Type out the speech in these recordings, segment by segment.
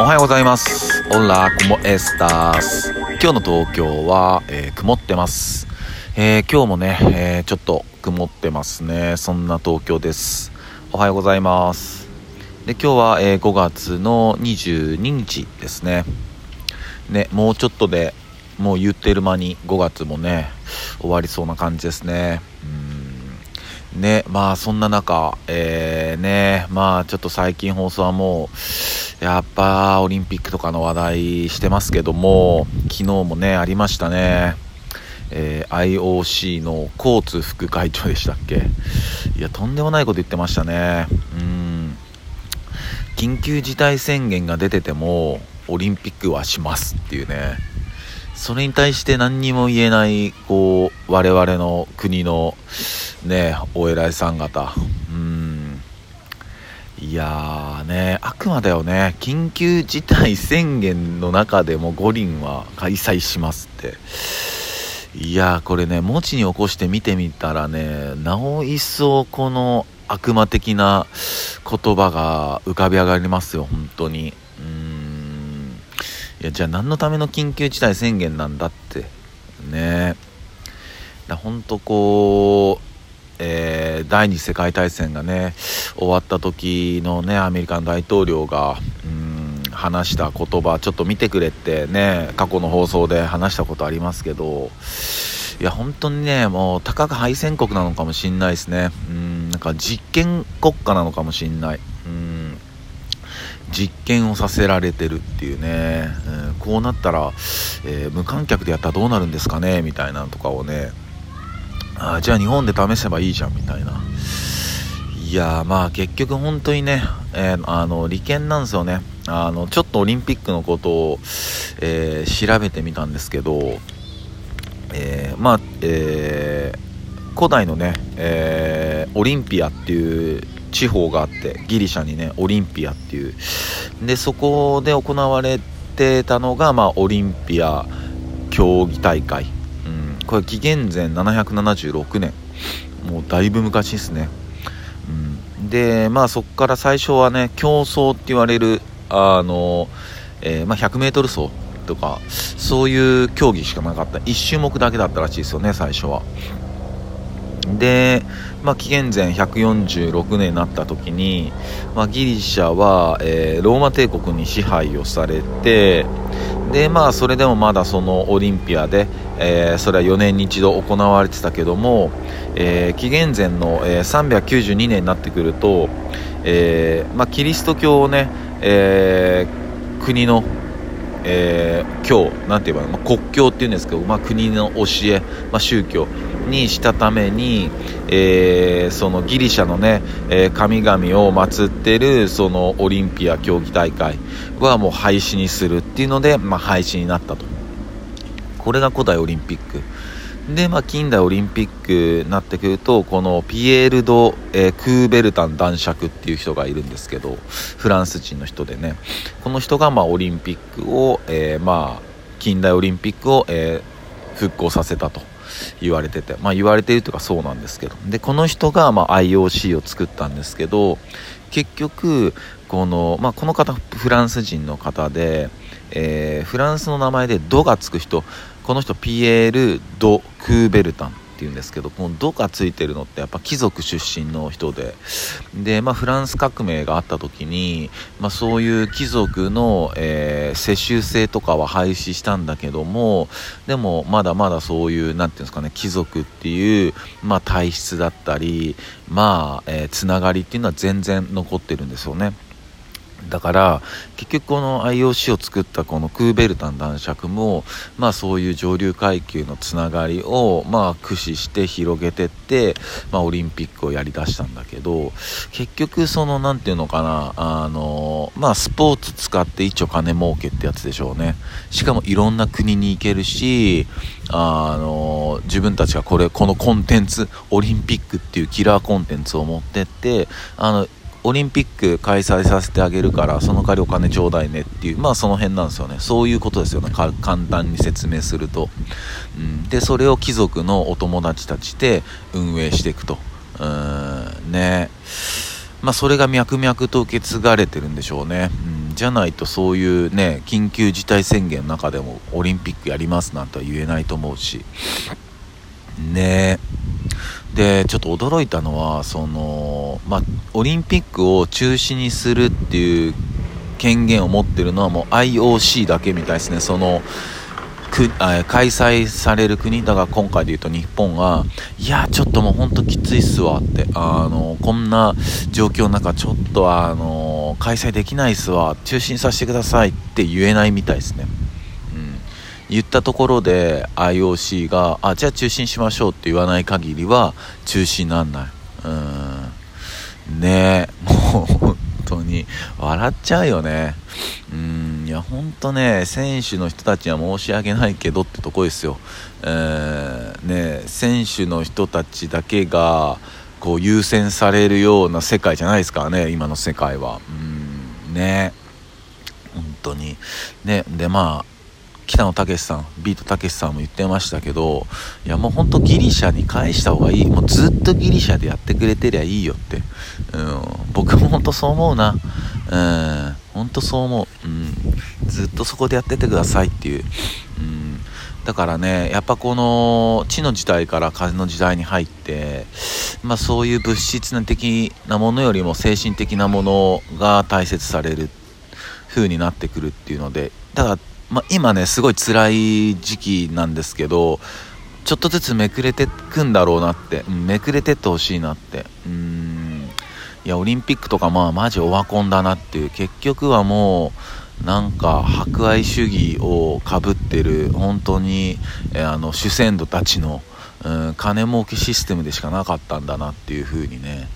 おはようございます。オラ、コモエスタース。今日の東京は、えー曇ってます。えー今日もね、えーちょっと曇ってますね。そんな東京です。おはようございます。で、今日は、えー5月の22日ですね。ね、もうちょっとで、もう言ってる間に5月もね、終わりそうな感じですね。ね、まあそんな中、えー、ね、まあちょっと最近放送はもう、やっぱオリンピックとかの話題してますけども、昨日もね、ありましたね。えー IOC のコーツ副会長でしたっけいや、とんでもないこと言ってましたね。うん。緊急事態宣言が出てても、オリンピックはしますっていうね。それに対して何にも言えない、こ、我々の国の、ね、お偉いさん方。うん。いやーね、悪魔だよね。緊急事態宣言の中でも五輪は開催しますって。いやーこれね、文字に起こして見てみたらね、なお一層この悪魔的な言葉が浮かび上がりますよ、本当に。うん。いや、じゃあ何のための緊急事態宣言なんだって。ねえだ本当こう、えー第二次世界大戦がね終わった時のねアメリカの大統領がうん話した言葉ちょっと見てくれってね過去の放送で話したことありますけどいや本当にねもうたかが敗戦国なのかもしんないですね。うんなんか実験国家なのかもしんない。うん実験をさせられてるっていうね、うんこうなったら、えー無観客でやったらどうなるんですかねみたいなのとかをねあじゃあ日本で試せばいいじゃんみたいな。いやーまあ結局本当にね、えーあの利権なんですよね。あのちょっとオリンピックのことを、えー調べてみたんですけど、えーまあ、えー古代のね、えオリンピアっていう地方があってギリシャにねオリンピアっていう。でそこで行われてたのが、まあ、オリンピア競技大会、これ紀元前776年。もうだいぶ昔ですね、うん、でまあそこから最初はね競争って言われるあの、えーまあ、100m 走とかそういう競技しかなかった。1種目だけだったらしいですよね最初は。で、まあ、紀元前146年になった時に、まあ、ギリシャは、えーローマ帝国に支配をされてでまあそれでもまだそのオリンピアで、えーそれは4年に一度行われてたけども、えー紀元前の、え392年になってくると、えまあ、キリスト教をね、え国のえー教なんて言えば、まあ、国教っていうんですけど、まあ、国の教え、まあ、宗教にしたために、えーそのギリシャのね、えー神々を祀ってるそのオリンピア競技大会はもう廃止にするっていうので、まあ、廃止になったと。これが古代オリンピック。で、まあ、近代オリンピックになってくるとこのピエール・ド・えクーベルタン男爵っていう人がいるんですけどフランス人の人でね。この人がまあオリンピックを、えーまあ近代オリンピックを、えー復興させたと言われてて、まあ、言われているというかそうなんですけど。でこの人がまあ IOC を作ったんですけど結局この,、まあ、この方フランス人の方で、えーフランスの名前で「ド」がつく人。この人ピエール・ド・クーベルタンっていうんですけどこの「ド」がついてるのってやっぱ貴族出身の人でで、まあ、フランス革命があった時に、まあ、そういう貴族の、えー世襲制とかは廃止したんだけどもでもまだまだそういうなんていうんですかね貴族っていう、まあ、体質だったりまあ、えーつながりっていうのは全然残ってるんですよね。だから結局この IOC を作ったこのクーベルタン男爵もまあそういう上流階級のつながりをまあ駆使して広げてってまあオリンピックをやりだしたんだけど結局そのなんていうのかなあのまあスポーツ使って一丁金儲けってやつでしょうね。しかもいろんな国に行けるしあの自分たちがこれこのコンテンツオリンピックっていうキラーコンテンツを持ってってあのオリンピック開催させてあげるからその代わりお金ちょうだいねっていうまあその辺なんですよね。そういうことですよね。簡単に説明すると、うん、でそれを貴族のお友達たちで運営していくと。うん。ね。まあそれが脈々と受け継がれてるんでしょうね、うん、じゃないとそういうね緊急事態宣言の中でもオリンピックやりますなんては言えないと思うし。ね。でちょっと驚いたのはその、まあ、オリンピックを中止にするっていう権限を持ってるのはもう IOC だけみたいですね。そのく開催される国だから今回で言うと日本がいやちょっともうほんときついっすわってあのこんな状況の中ちょっとあの開催できないっすわ中止にさせてくださいって言えないみたいですね、言ったところで IOC があじゃあ中止にしましょうって言わない限りは中止になんないうんねえもう本当に笑っちゃうよねうんいや、ほんとね、選手の人たちには申し訳ないけどってとこですよ。えー、ね、選手の人たちだけが、こう、優先されるような世界じゃないですからね、今の世界は。うん、ね。本当に。ね、で、まあ、北野武さん、ビートたけしさんも言ってましたけど、いやもうほんとギリシャに返した方がいい。もうずっとギリシャでやってくれてりゃいいよって。うん、僕も本当そう思うな。うん、本当そう思う。うん、ずっとそこでやっててくださいっていう。うん、だからね、やっぱこの地の時代から風の時代に入って、まあそういう物質的なものよりも精神的なものが大切される風になってくるっていうので、だから、まあ、今ね、すごい辛い時期なんですけど、ちょっとずつめくれてくんだろうなって、めくれてってほしいなって。うん。いやオリンピックとかまあマジオワコンだなっていう。結局はもうなんか博愛主義をかぶってる本当に、えあの主戦度たちの、うん、金儲けシステムでしかなかったんだなっていう風にね。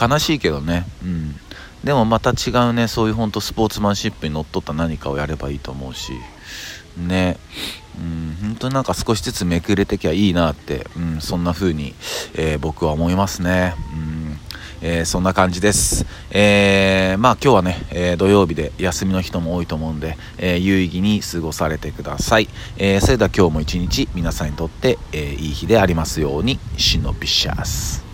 悲しいけどね、うん、でもまた違うねそういう本当スポーツマンシップにのっとった何かをやればいいと思うしねうん本当になんか少しずつめくれてきゃいいなって、うん、そんな風に、えー、僕は思いますね。うんえー、そんな感じです。えー、まあ今日はね、えー、土曜日で休みの人も多いと思うんで、え有意義に過ごされてください。えそれでは今日も一日皆さんにとって、えいい日でありますように、シノピシャス。